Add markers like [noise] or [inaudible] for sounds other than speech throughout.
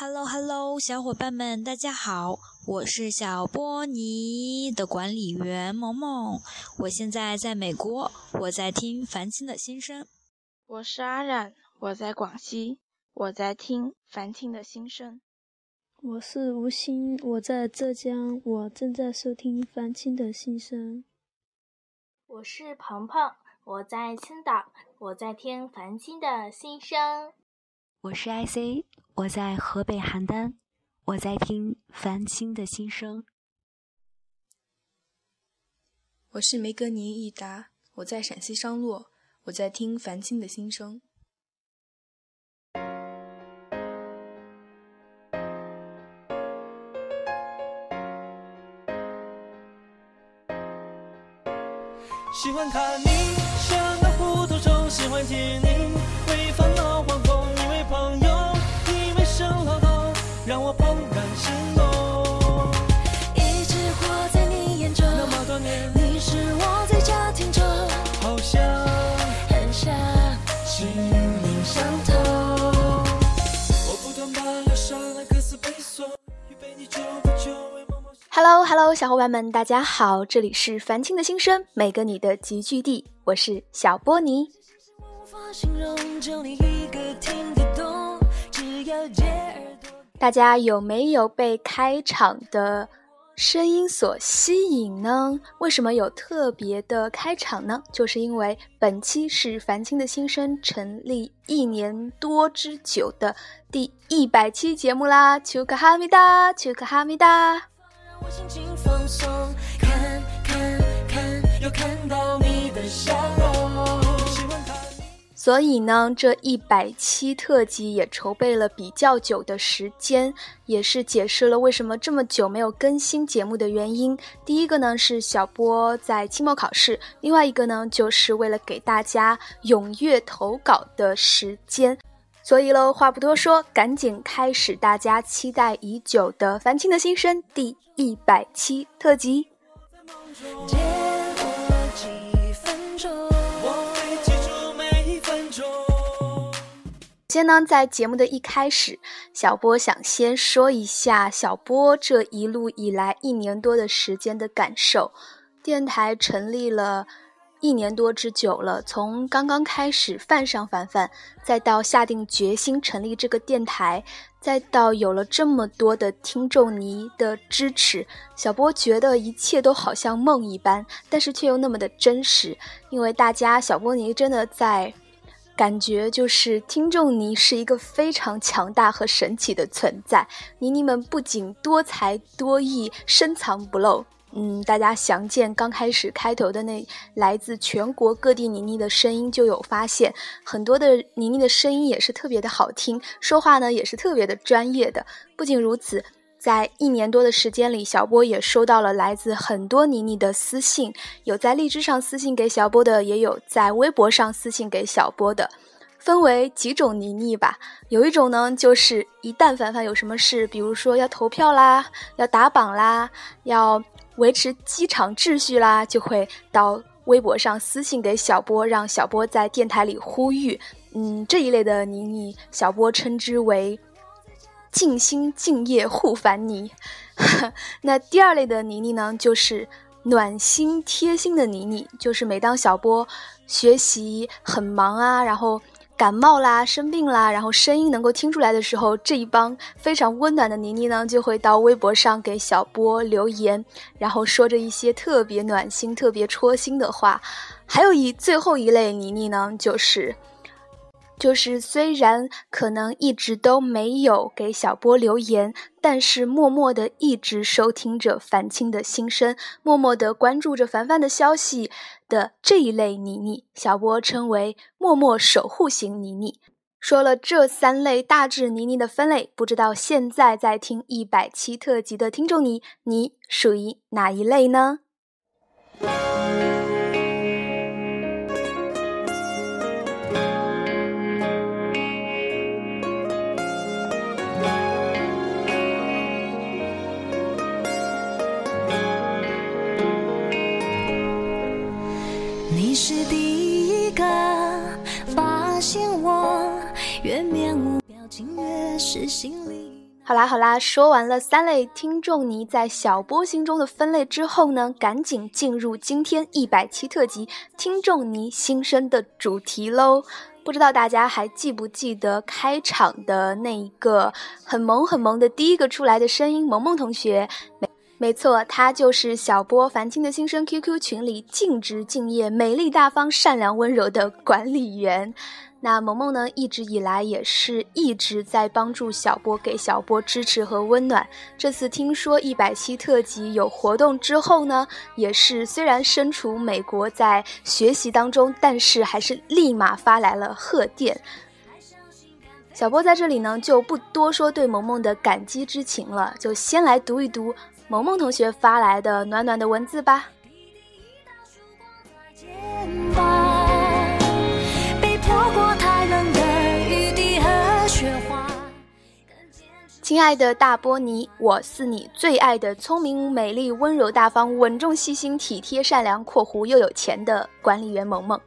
Hello Hello，小伙伴们，大家好，我是小波尼的管理员萌萌，我现在在美国，我在听樊青的心声。我是阿冉，我在广西，我在听樊青的心声。我是吴昕，我在浙江，我正在收听樊青的心声。我是鹏鹏，我在青岛，我在听樊青的心声。我是 IC，我在河北邯郸，我在听繁星的心声。我是梅格尼益达，我在陕西商洛，我在听繁星的心声。喜欢看你像个糊涂虫，喜欢听你 Hello Hello，小伙伴们，大家好，这里是繁星的心声，每个你的集聚地，我是小波尼。大家有没有被开场的声音所吸引呢？为什么有特别的开场呢？就是因为本期是繁星的心声成立一年多之久的第一百期节目啦！丘克哈密达，丘克哈密达。心情放松，看看看，又看到你的笑容。喜欢看你。所以呢，这一百期特辑也筹备了比较久的时间，也是解释了为什么这么久没有更新节目的原因。第一个呢是小波在期末考试，另外一个呢就是为了给大家踊跃投稿的时间。所以喽，话不多说，赶紧开始大家期待已久的《繁星的心声》第一百期特辑。首先呢，在节目的一开始，小波想先说一下小波这一路以来一年多的时间的感受。电台成立了一年多之久了，从刚刚开始泛上凡凡，再到下定决心成立这个电台，再到有了这么多的听众你的支持，小波觉得一切都好像梦一般，但是却又那么的真实，因为大家小波尼真的在。感觉就是听众尼是一个非常强大和神奇的存在，妮妮们不仅多才多艺，深藏不露。嗯，大家详见刚开始开头的那来自全国各地妮妮的声音，就有发现很多的妮妮的声音也是特别的好听，说话呢也是特别的专业的。不仅如此，在一年多的时间里，小波也收到了来自很多妮妮的私信，有在荔枝上私信给小波的，也有在微博上私信给小波的，分为几种妮妮吧。有一种呢，就是一旦凡凡有什么事，比如说要投票啦，要打榜啦，要维持机场秩序啦，就会到微博上私信给小波，让小波在电台里呼吁。嗯，这一类的妮妮，小波称之为。尽心敬业护凡妮。那第二类的妮妮呢，就是暖心贴心的妮妮，就是每当小波学习很忙啊，然后感冒啦、生病啦，然后声音能够听出来的时候，这一帮非常温暖的妮妮呢，就会到微博上给小波留言，然后说着一些特别暖心、特别戳心的话。还有一最后一类妮妮呢，就是。就是虽然可能一直都没有给小波留言，但是默默的一直收听着凡青的心声，默默的关注着凡凡的消息的这一类妮妮，小波称为默默守护型妮妮。说了这三类大致妮妮的分类，不知道现在在听一百期特辑的听众你，你属于哪一类呢？好啦好啦，说完了三类听众你在小波心中的分类之后呢，赶紧进入今天一百期特辑听众你心声的主题喽。不知道大家还记不记得开场的那一个很萌很萌的第一个出来的声音，萌萌同学。没没错，他就是小波凡青的新生 QQ 群里尽职敬业、美丽大方、善良温柔的管理员。那萌萌呢，一直以来也是一直在帮助小波，给小波支持和温暖。这次听说一百期特辑有活动之后呢，也是虽然身处美国在学习当中，但是还是立马发来了贺电。小波在这里呢，就不多说对萌萌的感激之情了，就先来读一读萌萌同学发来的暖暖的文字吧。肩膀亲爱的大波尼，我是你最爱的聪明、美丽、温柔、大方、稳重、细心、体贴、善良（括弧又有钱）的管理员萌萌。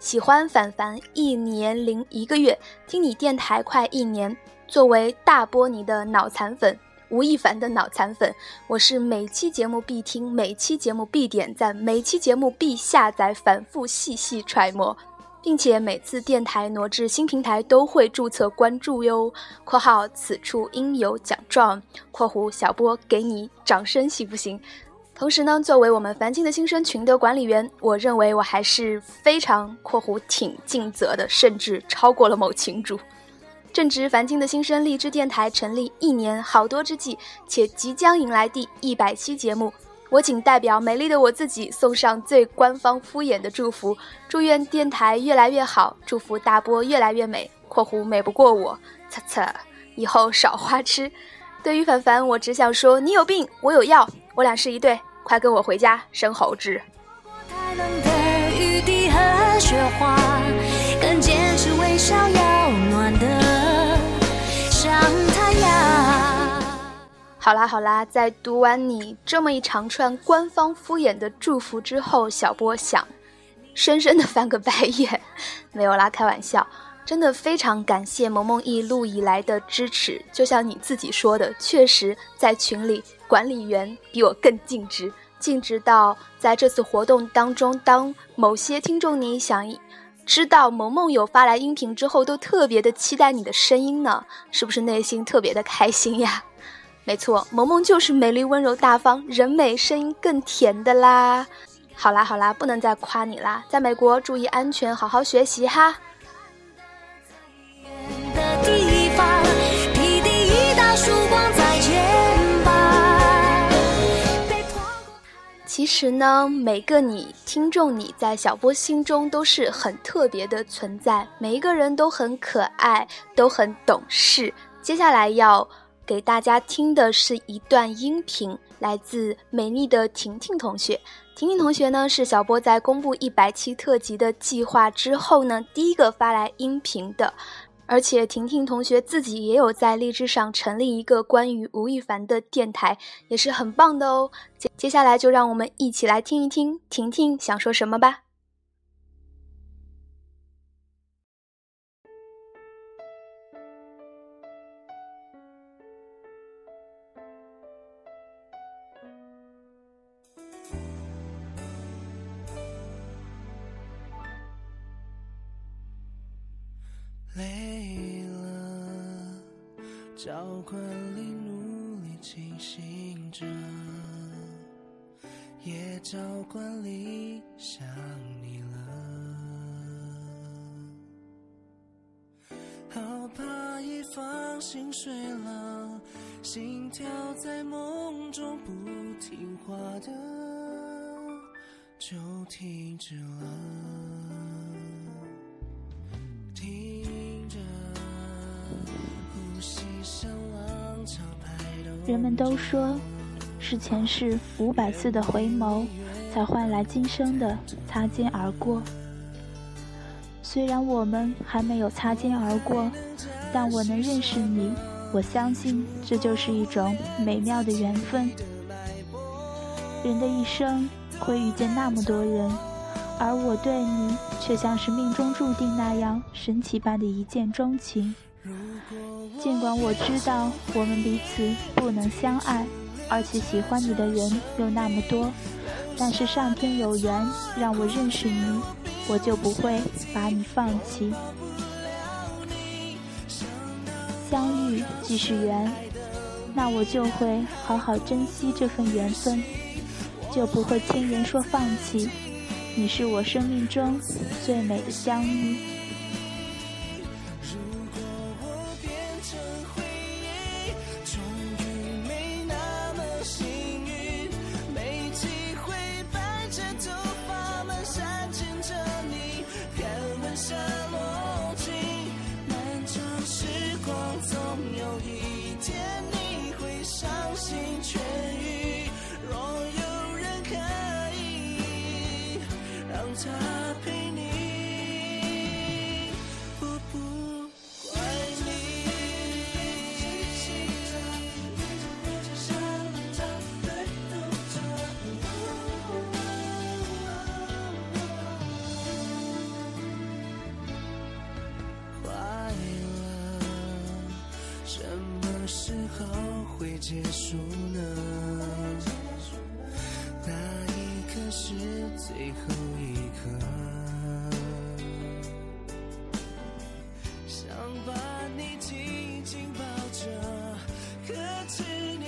喜欢凡凡一年零一个月，听你电台快一年。作为大波尼的脑残粉，吴亦凡的脑残粉，我是每期节目必听，每期节目必点赞，每期节目必下载，反复细细揣摩。并且每次电台挪至新平台都会注册关注哟。（括号此处应有奖状。）（括弧小波给你掌声行不行？）同时呢，作为我们凡青的新生群的管理员，我认为我还是非常（括弧挺尽责的），甚至超过了某群主。正值凡青的新生励志电台成立一年好多之际，且即将迎来第一百期节目。我仅代表美丽的我自己送上最官方敷衍的祝福，祝愿电台越来越好，祝福大波越来越美（括弧美不过我），擦擦，以后少花痴。对于凡凡，我只想说，你有病，我有药，我俩是一对，快跟我回家生猴子。雪花更坚持微笑要暖的好啦好啦，在读完你这么一长串官方敷衍的祝福之后，小波想深深的翻个白眼。没有啦，开玩笑，真的非常感谢萌萌一路以来的支持。就像你自己说的，确实在群里管理员比我更尽职，尽职到在这次活动当中，当某些听众你想知道萌萌有发来音频之后，都特别的期待你的声音呢，是不是内心特别的开心呀？没错，萌萌就是美丽、温柔、大方，人美声音更甜的啦。好啦好啦，不能再夸你啦，在美国注意安全，好好学习哈。其实呢，每个你听众，你在小波心中都是很特别的存在，每一个人都很可爱，都很懂事。接下来要。给大家听的是一段音频，来自美丽的婷婷同学。婷婷同学呢，是小波在公布一百期特辑的计划之后呢，第一个发来音频的。而且婷婷同学自己也有在荔枝上成立一个关于吴亦凡的电台，也是很棒的哦。接接下来就让我们一起来听一听婷婷想说什么吧。累了，照管里努力清醒着，也照管里想你了，好怕一放心睡了，心跳在梦中不听话的就停止了。人们都说，是前世五百次的回眸，才换来今生的擦肩而过。虽然我们还没有擦肩而过，但我能认识你，我相信这就是一种美妙的缘分。人的一生会遇见那么多人，而我对你却像是命中注定那样神奇般的一见钟情。尽管我知道我们彼此不能相爱，而且喜欢你的人又那么多，但是上天有缘让我认识你，我就不会把你放弃。相遇即是缘，那我就会好好珍惜这份缘分，就不会轻言说放弃。你是我生命中最美的相遇。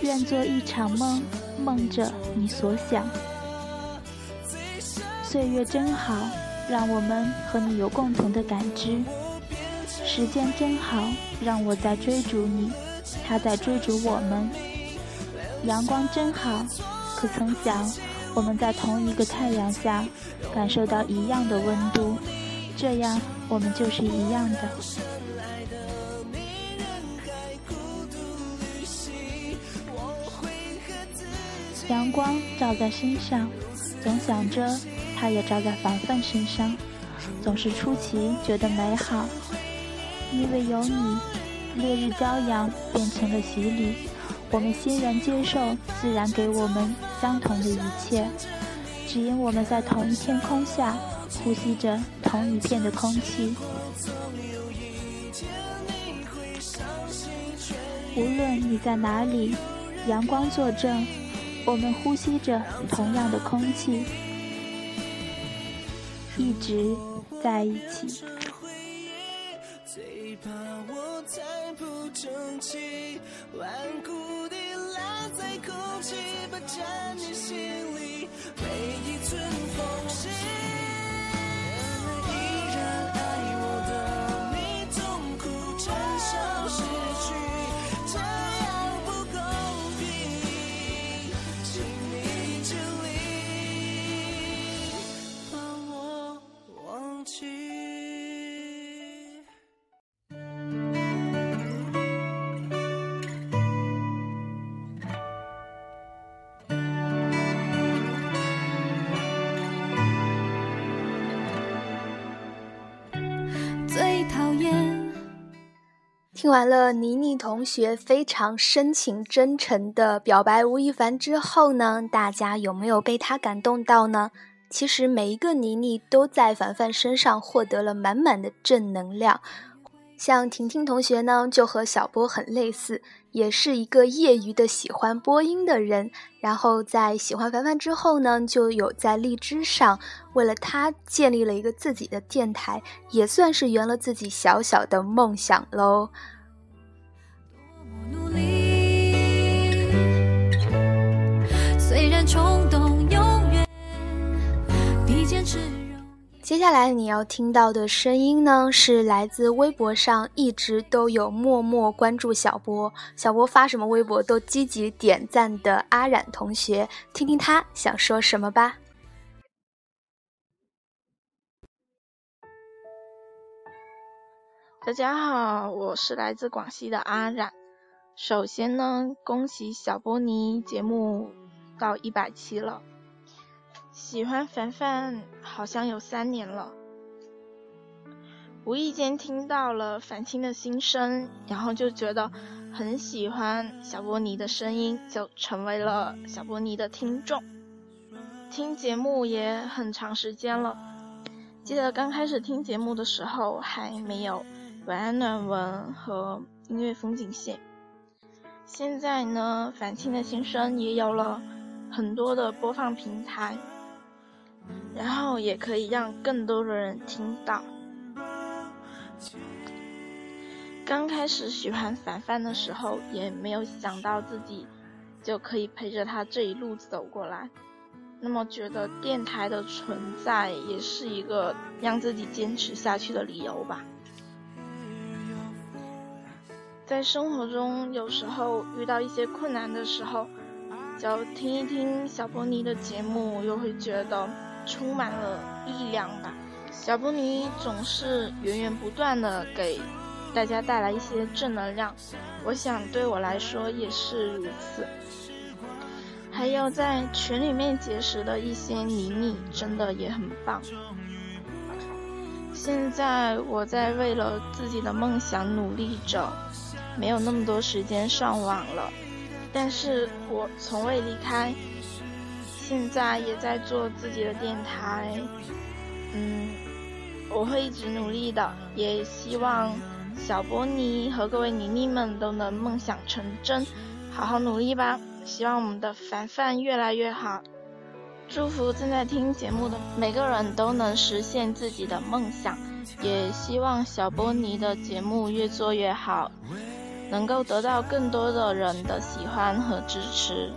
愿做一场梦，梦着你所想。岁月真好，让我们和你有共同的感知。时间真好，让我在追逐你。他在追逐我们，阳光真好，可曾想，我们在同一个太阳下，感受到一样的温度，这样我们就是一样的。阳光照在身上，总想着它也照在凡凡身上，总是出奇觉得美好，因为有你。烈日骄阳变成了洗礼，我们欣然接受自然给我们相同的一切，只因我们在同一天空下呼吸着同一片的空气。无论你在哪里，阳光作证，我们呼吸着同样的空气，一直在一起。最怕我不争气，顽固地拉在空气，听完了倪妮同学非常深情真诚的表白吴亦凡之后呢，大家有没有被他感动到呢？其实每一个倪妮都在凡凡身上获得了满满的正能量。像婷婷同学呢，就和小波很类似，也是一个业余的喜欢播音的人。然后在喜欢凡凡之后呢，就有在荔枝上为了他建立了一个自己的电台，也算是圆了自己小小的梦想喽。接下来你要听到的声音呢，是来自微博上一直都有默默关注小波，小波发什么微博都积极点赞的阿冉同学，听听他想说什么吧。大家好，我是来自广西的阿冉。首先呢，恭喜小波尼节目到一百期了。喜欢凡凡好像有三年了，无意间听到了凡青的心声，然后就觉得很喜欢小波尼的声音，就成为了小波尼的听众。听节目也很长时间了，记得刚开始听节目的时候还没有晚安暖文和音乐风景线。现在呢，凡青的心声也有了很多的播放平台，然后也可以让更多的人听到。刚开始喜欢凡凡的时候，也没有想到自己就可以陪着他这一路走过来。那么，觉得电台的存在也是一个让自己坚持下去的理由吧。在生活中，有时候遇到一些困难的时候，就听一听小波尼的节目，又会觉得充满了力量吧。小布尼总是源源不断的给。大家带来一些正能量，我想对我来说也是如此。还有在群里面结识的一些妮妮，真的也很棒。现在我在为了自己的梦想努力着，没有那么多时间上网了，但是我从未离开，现在也在做自己的电台。嗯，我会一直努力的，也希望。小波尼和各位妮妮们都能梦想成真，好好努力吧！希望我们的凡凡越来越好，祝福正在听节目的每个人都能实现自己的梦想，也希望小波尼的节目越做越好，能够得到更多的人的喜欢和支持。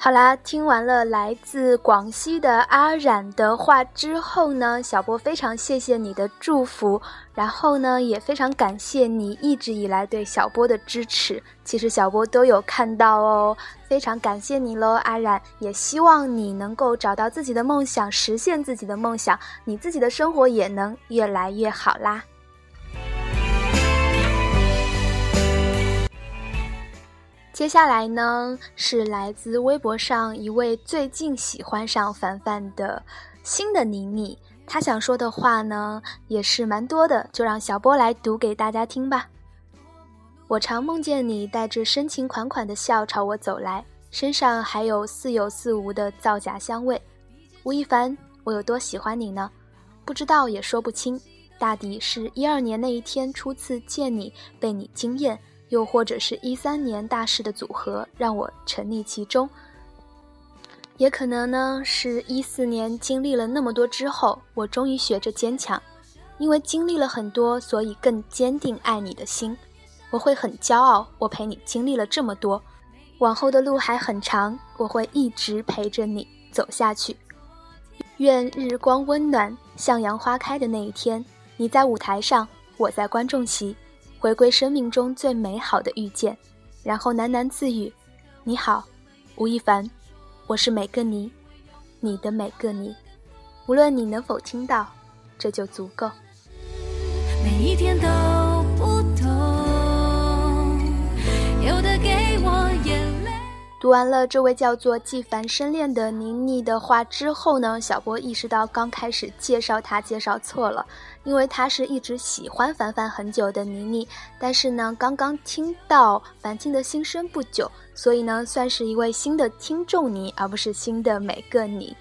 好啦，听完了来自广西的阿冉的话之后呢，小波非常谢谢你的祝福，然后呢，也非常感谢你一直以来对小波的支持。其实小波都有看到哦，非常感谢你喽，阿冉。也希望你能够找到自己的梦想，实现自己的梦想，你自己的生活也能越来越好啦。接下来呢，是来自微博上一位最近喜欢上凡凡的新的妮妮，她想说的话呢也是蛮多的，就让小波来读给大家听吧。我常梦见你带着深情款款的笑朝我走来，身上还有似有似无的造假香味。吴亦凡，我有多喜欢你呢？不知道也说不清，大抵是一二年那一天初次见你，被你惊艳。又或者是一三年大事的组合让我沉溺其中，也可能呢是一四年经历了那么多之后，我终于学着坚强，因为经历了很多，所以更坚定爱你的心。我会很骄傲，我陪你经历了这么多，往后的路还很长，我会一直陪着你走下去。愿日光温暖，向阳花开的那一天，你在舞台上，我在观众席。回归生命中最美好的遇见，然后喃喃自语：“你好，吴亦凡，我是每个你，你的每个你，无论你能否听到，这就足够。”每一天都不同，有的给我眼。读完了这位叫做纪凡深恋的妮妮的话之后呢，小波意识到刚开始介绍她介绍错了。因为他是一直喜欢凡凡很久的妮妮，但是呢，刚刚听到凡青的心声不久，所以呢，算是一位新的听众你，而不是新的每个你，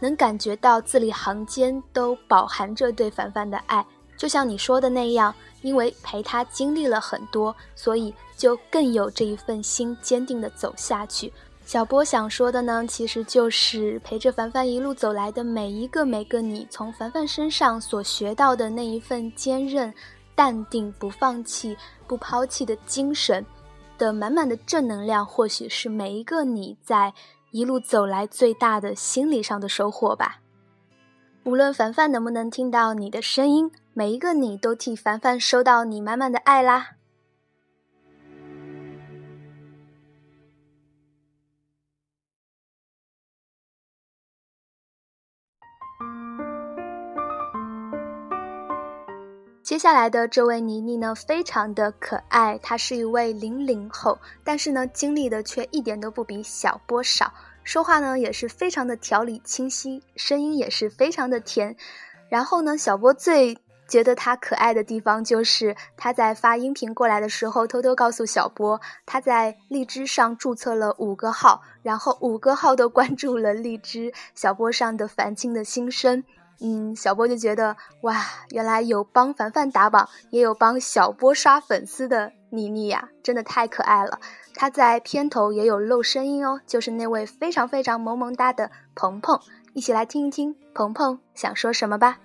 能感觉到字里行间都饱含着对凡凡的爱，就像你说的那样，因为陪他经历了很多，所以就更有这一份心，坚定的走下去。小波想说的呢，其实就是陪着凡凡一路走来的每一个每个你，从凡凡身上所学到的那一份坚韧、淡定、不放弃、不抛弃的精神的满满的正能量，或许是每一个你在一路走来最大的心理上的收获吧。无论凡凡能不能听到你的声音，每一个你都替凡凡收到你满满的爱啦。接下来的这位妮妮呢，非常的可爱。她是一位零零后，但是呢，经历的却一点都不比小波少。说话呢，也是非常的条理清晰，声音也是非常的甜。然后呢，小波最觉得他可爱的地方，就是他在发音频过来的时候，偷偷告诉小波，他在荔枝上注册了五个号，然后五个号都关注了荔枝小波上的凡青的心声。嗯，小波就觉得哇，原来有帮凡凡打榜，也有帮小波刷粉丝的妮妮呀，真的太可爱了。她在片头也有露声音哦，就是那位非常非常萌萌哒的鹏鹏，一起来听一听鹏鹏想说什么吧。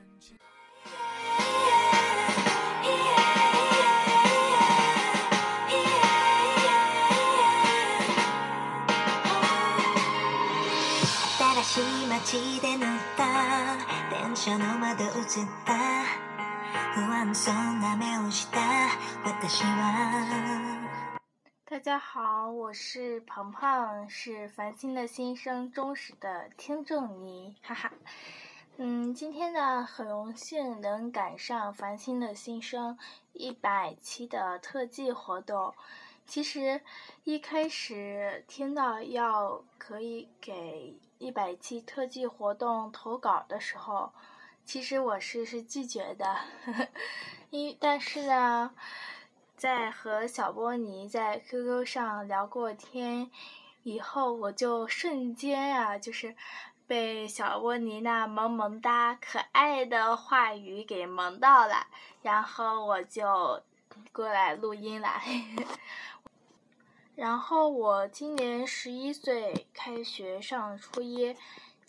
大家好，我是鹏鹏，是繁星的新生忠实的听众你，哈哈。嗯，今天呢，很荣幸能赶上繁星的新生一百期的特技活动。其实一开始听到要可以给一百期特技活动投稿的时候，其实我是是拒绝的，[laughs] 因但是呢。在和小波尼在 QQ 上聊过天以后，我就瞬间啊，就是被小波尼那萌萌哒、可爱的话语给萌到了，然后我就过来录音了。[laughs] 然后我今年十一岁，开学上初一，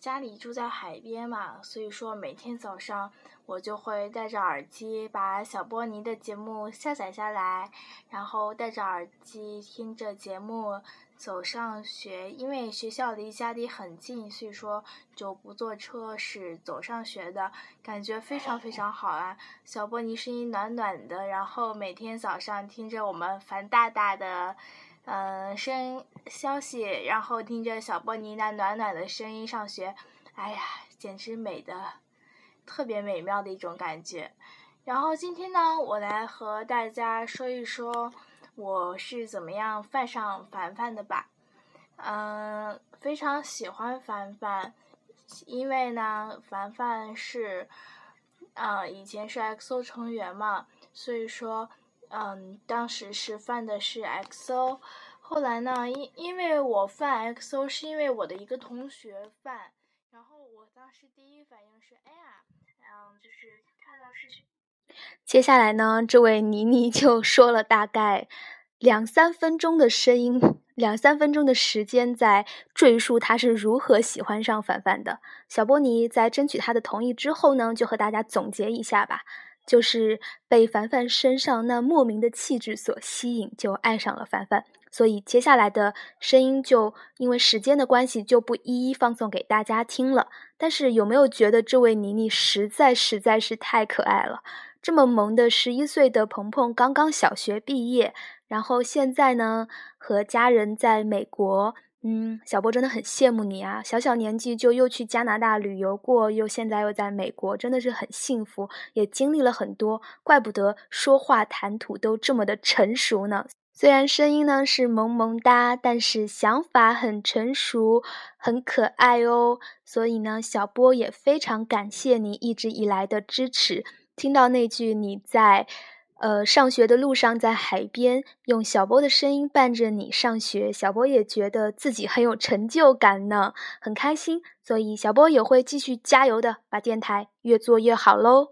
家里住在海边嘛，所以说每天早上。我就会戴着耳机把小波尼的节目下载下来，然后戴着耳机听着节目走上学。因为学校离家里很近，所以说就不坐车，是走上学的，感觉非常非常好啊！小波尼声音暖暖的，然后每天早上听着我们樊大大的，嗯声消息，然后听着小波尼那暖暖的声音上学，哎呀，简直美的。特别美妙的一种感觉，然后今天呢，我来和大家说一说我是怎么样犯上凡凡的吧。嗯，非常喜欢凡凡，因为呢，凡凡是，啊，以前是 XO 成员嘛，所以说，嗯，当时是犯的是 XO，后来呢，因因为我犯 XO 是因为我的一个同学犯，然后我当时第一反应是，哎呀。嗯就是看到是。接下来呢，这位妮妮就说了大概两三分钟的声音，两三分钟的时间在赘述她是如何喜欢上凡凡的。小波尼在争取他的同意之后呢，就和大家总结一下吧，就是被凡凡身上那莫名的气质所吸引，就爱上了凡凡。所以接下来的声音就因为时间的关系就不一一放送给大家听了。但是有没有觉得这位妮妮实在实在是太可爱了？这么萌的十一岁的鹏鹏刚刚小学毕业，然后现在呢和家人在美国。嗯，小波真的很羡慕你啊！小小年纪就又去加拿大旅游过，又现在又在美国，真的是很幸福，也经历了很多，怪不得说话谈吐都这么的成熟呢。虽然声音呢是萌萌哒，但是想法很成熟，很可爱哦。所以呢，小波也非常感谢你一直以来的支持。听到那句你在，呃，上学的路上在海边用小波的声音伴着你上学，小波也觉得自己很有成就感呢，很开心。所以小波也会继续加油的，把电台越做越好喽。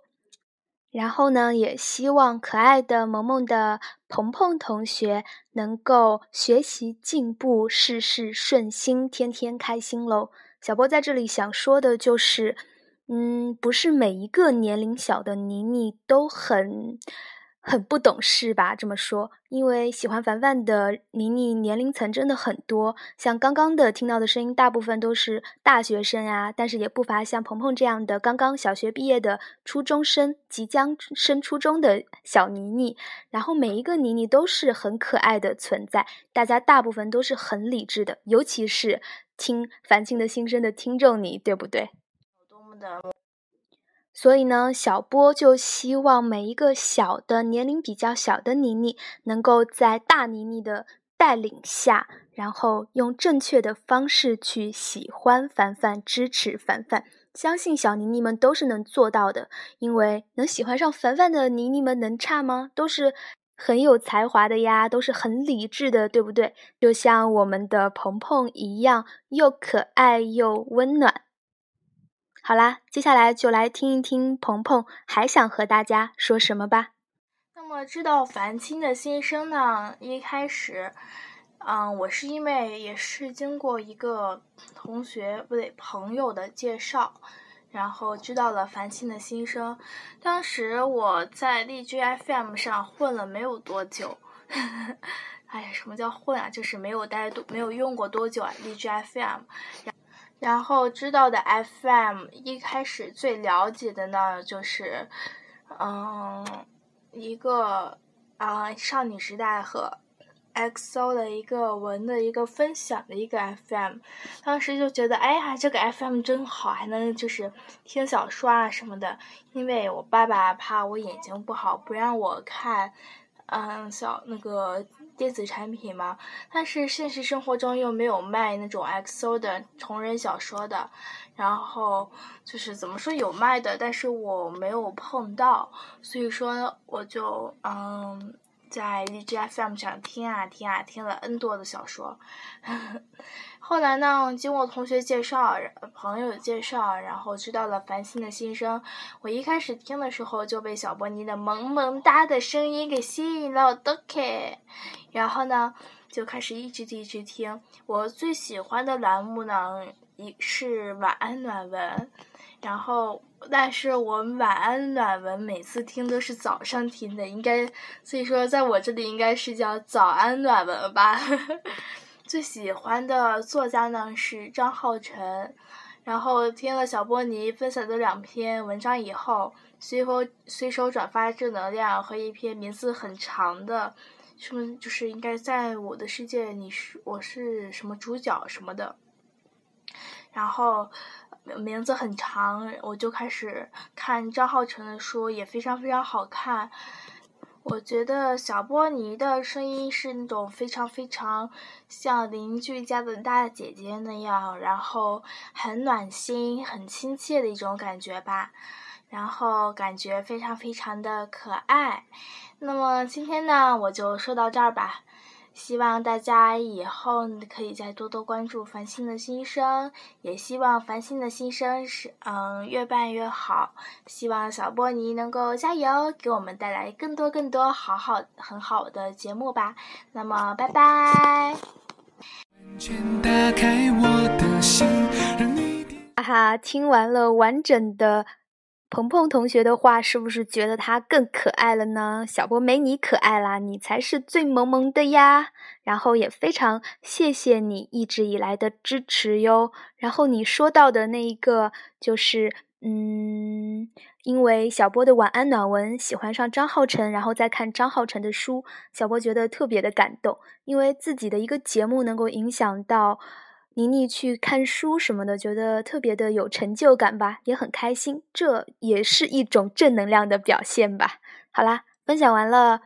然后呢，也希望可爱的萌萌的鹏鹏同学能够学习进步，事事顺心，天天开心喽。小波在这里想说的就是，嗯，不是每一个年龄小的妮妮都很。很不懂事吧？这么说，因为喜欢凡凡的妮妮年龄层真的很多，像刚刚的听到的声音，大部分都是大学生呀，但是也不乏像鹏鹏这样的刚刚小学毕业的初中生，即将升初中的小妮妮。然后每一个妮妮都是很可爱的存在，大家大部分都是很理智的，尤其是听凡青的心声的听众你，对不对？多么的。所以呢，小波就希望每一个小的年龄比较小的妮妮，能够在大妮妮的带领下，然后用正确的方式去喜欢凡凡，支持凡凡。相信小妮妮们都是能做到的，因为能喜欢上凡凡的妮妮们能差吗？都是很有才华的呀，都是很理智的，对不对？就像我们的鹏鹏一样，又可爱又温暖。好啦，接下来就来听一听鹏鹏还想和大家说什么吧。那么知道樊青的心声呢？一开始。嗯，我是因为也是经过一个同学不对朋友的介绍，然后知道了樊青的心声。当时我在荔枝 FM 上混了没有多久，[laughs] 哎呀，什么叫混啊？就是没有待多，没有用过多久啊。荔枝 FM，然后知道的 FM，一开始最了解的呢，就是嗯，一个啊少女时代和。XO 的一个文的一个分享的一个 FM，当时就觉得，哎呀，这个 FM 真好，还能就是听小说啊什么的。因为我爸爸怕我眼睛不好，不让我看，嗯，小那个电子产品嘛。但是现实生活中又没有卖那种 XO 的同人小说的，然后就是怎么说有卖的，但是我没有碰到，所以说我就嗯。在 DJFM 上听啊听啊，听了 N 多的小说。呵 [laughs] 呵后来呢，经过同学介绍、朋友介绍，然后知道了繁星的心声。我一开始听的时候就被小波尼的萌萌哒的声音给吸引了，都 K。然后呢，就开始一直一直听。我最喜欢的栏目呢，一是晚安暖文。然后，但是我晚安暖文每次听都是早上听的，应该所以说在我这里应该是叫早安暖文吧。呵 [laughs] 呵最喜欢的作家呢是张浩辰，然后听了小波尼分享的两篇文章以后，随手随手转发正能量和一篇名字很长的，什么就是应该在我的世界你是我是什么主角什么的，然后。名字很长，我就开始看张浩辰的书，也非常非常好看。我觉得小波尼的声音是那种非常非常像邻居家的大姐姐那样，然后很暖心、很亲切的一种感觉吧。然后感觉非常非常的可爱。那么今天呢，我就说到这儿吧。希望大家以后可以再多多关注繁星的新生，也希望繁星的新生是嗯越办越好。希望小波尼能够加油，给我们带来更多更多好好很好的节目吧。那么，拜拜。哈哈，听完了完整的。鹏鹏同学的话，是不是觉得他更可爱了呢？小波没你可爱啦，你才是最萌萌的呀！然后也非常谢谢你一直以来的支持哟。然后你说到的那一个，就是嗯，因为小波的晚安暖文喜欢上张浩辰，然后再看张浩辰的书，小波觉得特别的感动，因为自己的一个节目能够影响到。妮妮去看书什么的，觉得特别的有成就感吧，也很开心，这也是一种正能量的表现吧。好啦，分享完了，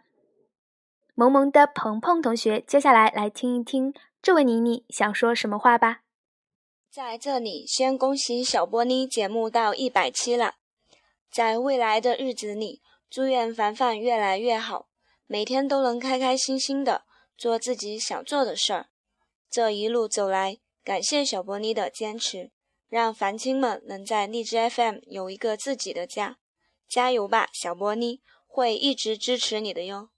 萌萌的鹏鹏同学，接下来来听一听这位妮妮想说什么话吧。在这里，先恭喜小波妮节目到一百期了，在未来的日子里，祝愿凡凡越来越好，每天都能开开心心的做自己想做的事儿。这一路走来。感谢小波妮的坚持，让凡青们能在荔枝 FM 有一个自己的家。加油吧，小波妮，会一直支持你的哟。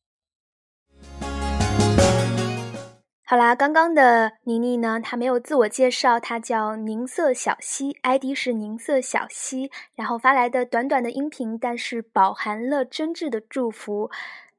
好啦，刚刚的妮妮呢，她没有自我介绍，她叫宁色小溪，ID 是宁色小溪，然后发来的短短的音频，但是饱含了真挚的祝福，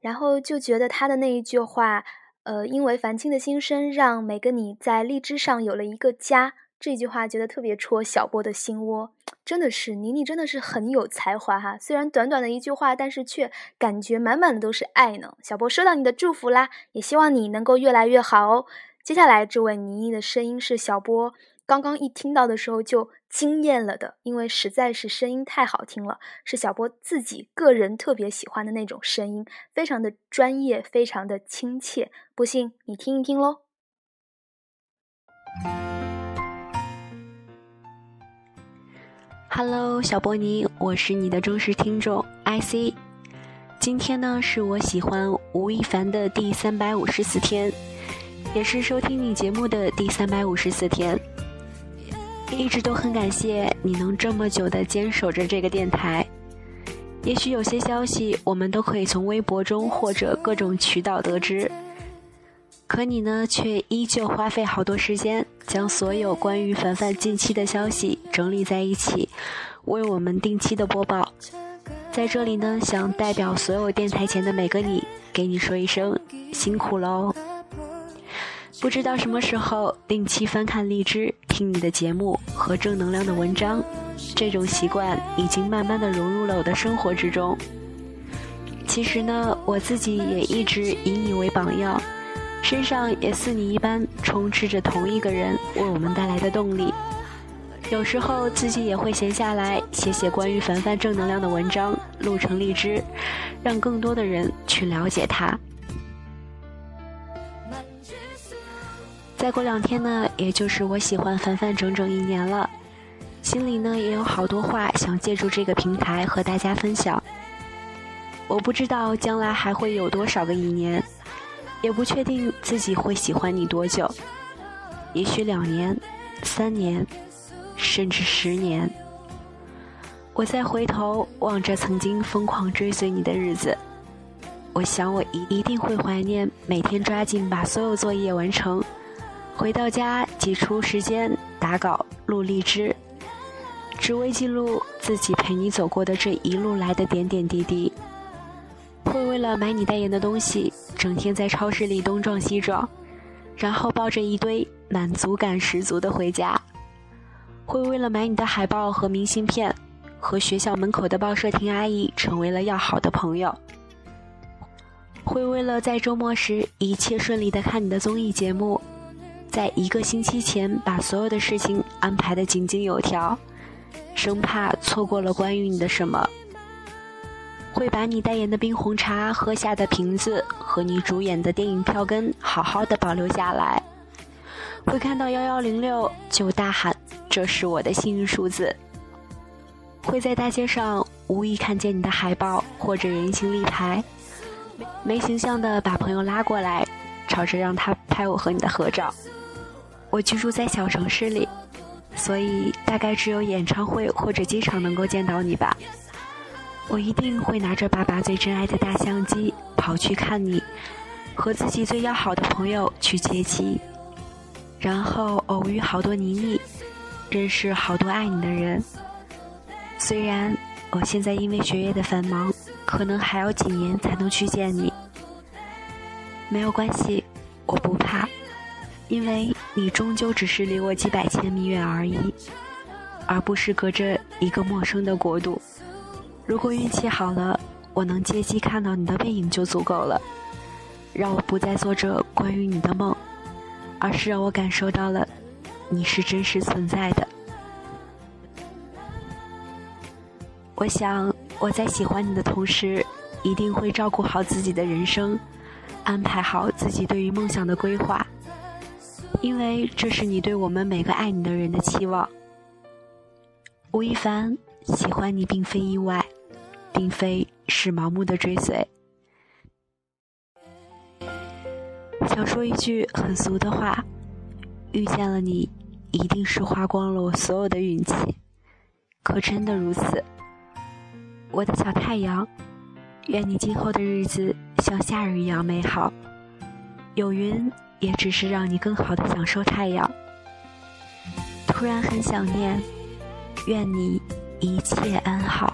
然后就觉得她的那一句话。呃，因为繁青的心声，让每个你在荔枝上有了一个家。这句话觉得特别戳小波的心窝，真的是妮妮真的是很有才华哈。虽然短短的一句话，但是却感觉满满的都是爱呢。小波收到你的祝福啦，也希望你能够越来越好哦。接下来这位妮妮的声音是小波。刚刚一听到的时候就惊艳了的，因为实在是声音太好听了，是小波自己个人特别喜欢的那种声音，非常的专业，非常的亲切。不信你听一听喽。Hello，小波尼，我是你的忠实听众 IC。今天呢，是我喜欢吴亦凡的第三百五十四天，也是收听你节目的第三百五十四天。一直都很感谢你能这么久的坚守着这个电台。也许有些消息我们都可以从微博中或者各种渠道得知，可你呢，却依旧花费好多时间将所有关于凡凡近期的消息整理在一起，为我们定期的播报。在这里呢，想代表所有电台前的每个你，给你说一声辛苦喽。不知道什么时候定期翻看荔枝，听你的节目和正能量的文章，这种习惯已经慢慢的融入了我的生活之中。其实呢，我自己也一直以你为榜样，身上也似你一般充斥着同一个人为我们带来的动力。有时候自己也会闲下来写写关于凡凡正能量的文章，录成荔枝，让更多的人去了解他。再过两天呢，也就是我喜欢凡凡整整一年了，心里呢也有好多话想借助这个平台和大家分享。我不知道将来还会有多少个一年，也不确定自己会喜欢你多久，也许两年、三年，甚至十年。我再回头望着曾经疯狂追随你的日子，我想我一一定会怀念每天抓紧把所有作业完成。回到家，挤出时间打稿录荔枝，只为记录自己陪你走过的这一路来的点点滴滴。会为了买你代言的东西，整天在超市里东撞西撞，然后抱着一堆满足感十足的回家。会为了买你的海报和明信片，和学校门口的报社亭阿姨成为了要好的朋友。会为了在周末时一切顺利的看你的综艺节目。在一个星期前，把所有的事情安排的井井有条，生怕错过了关于你的什么。会把你代言的冰红茶喝下的瓶子和你主演的电影票根好好的保留下来。会看到幺幺零六就大喊这是我的幸运数字。会在大街上无意看见你的海报或者人形立牌，没形象的把朋友拉过来，吵着让他拍我和你的合照。我居住在小城市里，所以大概只有演唱会或者机场能够见到你吧。我一定会拿着爸爸最珍爱的大相机跑去看你，和自己最要好的朋友去接机，然后偶遇好多妮妮，认识好多爱你的人。虽然我现在因为学业的繁忙，可能还要几年才能去见你，没有关系，我不怕。因为你终究只是离我几百千米远而已，而不是隔着一个陌生的国度。如果运气好了，我能借机看到你的背影就足够了，让我不再做着关于你的梦，而是让我感受到了你是真实存在的。我想我在喜欢你的同时，一定会照顾好自己的人生，安排好自己对于梦想的规划。因为这是你对我们每个爱你的人的期望。吴亦凡喜欢你并非意外，并非是盲目的追随。想说一句很俗的话：遇见了你，一定是花光了我所有的运气。可真的如此？我的小太阳，愿你今后的日子像夏日一样美好。有云。也只是让你更好的享受太阳。突然很想念，愿你一切安好。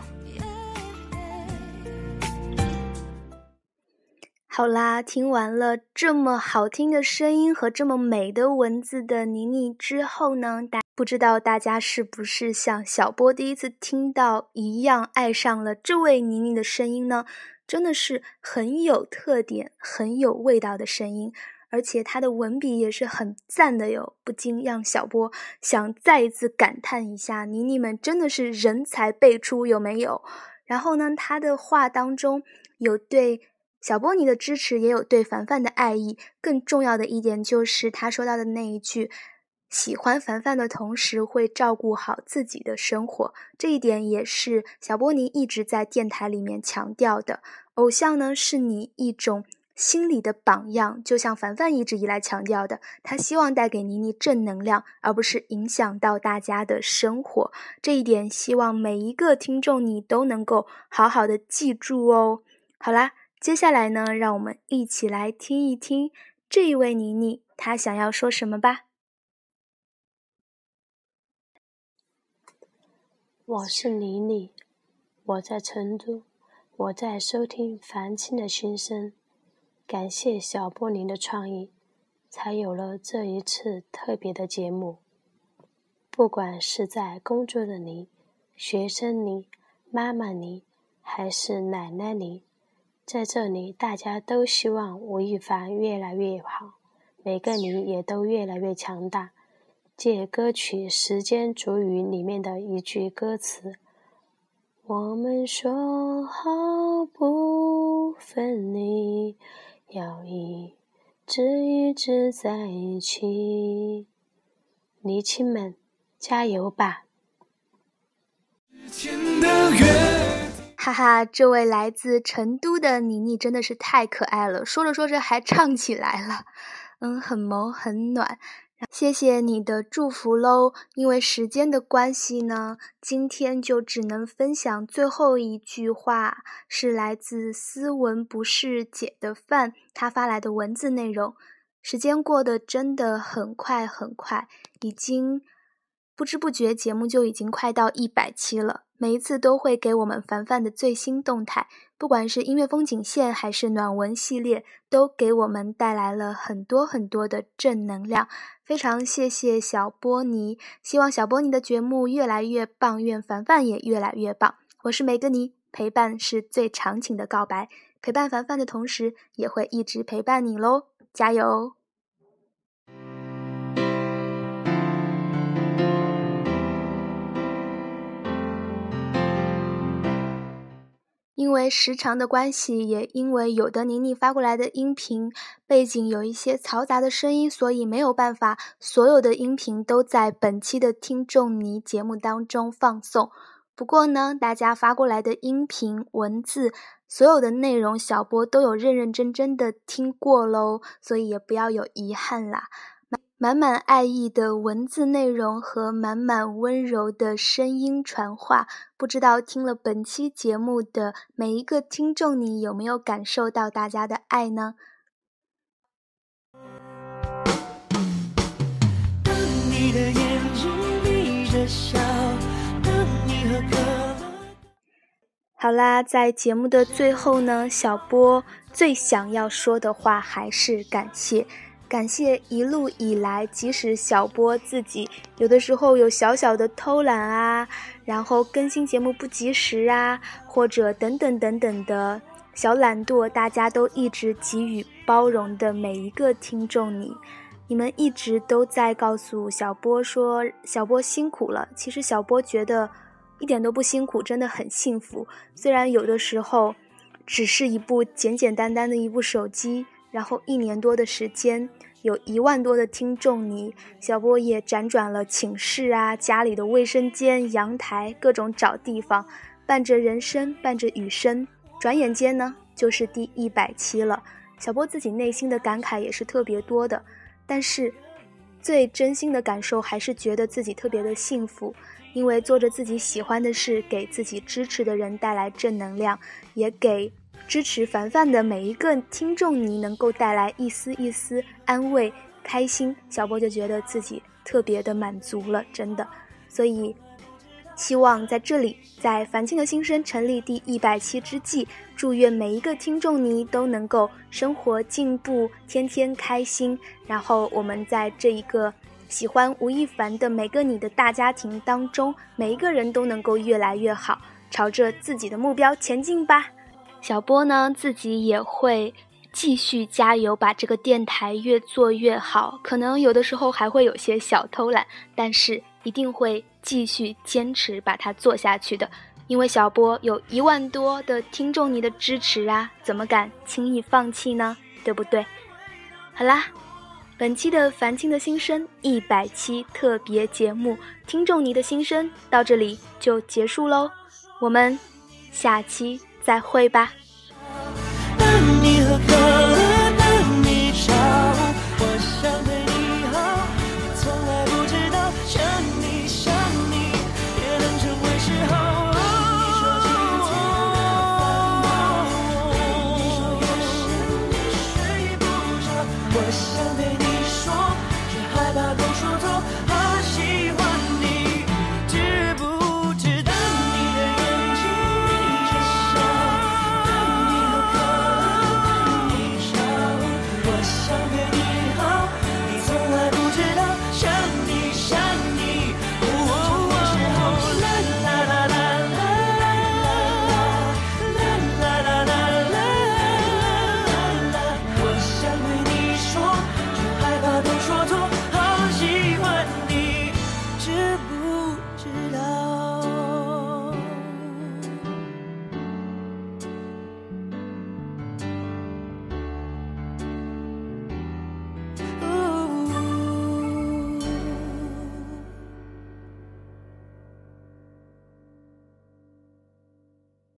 好啦，听完了这么好听的声音和这么美的文字的妮妮之后呢，大不知道大家是不是像小波第一次听到一样爱上了这位妮妮的声音呢？真的是很有特点、很有味道的声音。而且他的文笔也是很赞的哟，不禁让小波想再一次感叹一下：妮妮们真的是人才辈出，有没有？然后呢，他的话当中有对小波尼的支持，也有对凡凡的爱意。更重要的一点就是他说到的那一句：“喜欢凡凡的同时，会照顾好自己的生活，这一点也是小波尼一直在电台里面强调的。偶像呢，是你一种心理的榜样，就像凡凡一直以来强调的，他希望带给妮妮正能量，而不是影响到大家的生活。这一点，希望每一个听众你都能够好好的记住哦。好啦，接下来呢，让我们一起来听一听这一位妮妮她想要说什么吧。我是妮妮，我在成都，我在收听繁星的心声。感谢小波林的创意，才有了这一次特别的节目。不管是在工作的你、学生你、妈妈你，还是奶奶你，在这里大家都希望吴亦凡越来越好，每个你也都越来越强大。借歌曲《时间煮雨》里面的一句歌词：“我们说好不分离，要一直一直在一起。”离亲们，加油吧！哈哈，这位来自成都的妮妮真的是太可爱了，说着说着还唱起来了，嗯，很萌很暖。谢谢你的祝福喽！因为时间的关系呢，今天就只能分享最后一句话，是来自斯文不是姐的饭他发来的文字内容。时间过得真的很快很快，已经不知不觉节目就已经快到一百期了。每一次都会给我们凡凡的最新动态，不管是音乐风景线还是暖文系列，都给我们带来了很多很多的正能量。非常谢谢小波尼，希望小波尼的节目越来越棒，愿凡凡也越来越棒。我是梅格尼，陪伴是最长情的告白，陪伴凡凡的同时，也会一直陪伴你喽，加油！因为时长的关系，也因为有的妮妮发过来的音频背景有一些嘈杂的声音，所以没有办法所有的音频都在本期的听众你节目当中放送。不过呢，大家发过来的音频文字，所有的内容小波都有认认真真的听过喽，所以也不要有遗憾啦。满满爱意的文字内容和满满温柔的声音传话，不知道听了本期节目的每一个听众，你有没有感受到大家的爱呢？好啦，在节目的最后呢，小波最想要说的话还是感谢。感谢一路以来，即使小波自己有的时候有小小的偷懒啊，然后更新节目不及时啊，或者等等等等的小懒惰，大家都一直给予包容的每一个听众，你，你们一直都在告诉小波说小波辛苦了。其实小波觉得一点都不辛苦，真的很幸福。虽然有的时候只是一部简简单单的一部手机。然后一年多的时间，有一万多的听众，你小波也辗转了寝室啊、家里的卫生间、阳台，各种找地方，伴着人声，伴着雨声。转眼间呢，就是第一百期了。小波自己内心的感慨也是特别多的，但是最真心的感受还是觉得自己特别的幸福，因为做着自己喜欢的事，给自己支持的人带来正能量，也给。支持凡凡的每一个听众，你能够带来一丝一丝安慰、开心，小波就觉得自己特别的满足了，真的。所以，希望在这里，在凡青的新生成立第一百期之际，祝愿每一个听众你都能够生活进步，天天开心。然后，我们在这一个喜欢吴亦凡的每个你的大家庭当中，每一个人都能够越来越好，朝着自己的目标前进吧。小波呢，自己也会继续加油，把这个电台越做越好。可能有的时候还会有些小偷懒，但是一定会继续坚持把它做下去的。因为小波有一万多的听众你的支持啊，怎么敢轻易放弃呢？对不对？好啦，本期的《凡青的心声》一百期特别节目《听众你的心声》到这里就结束喽，我们下期再会吧。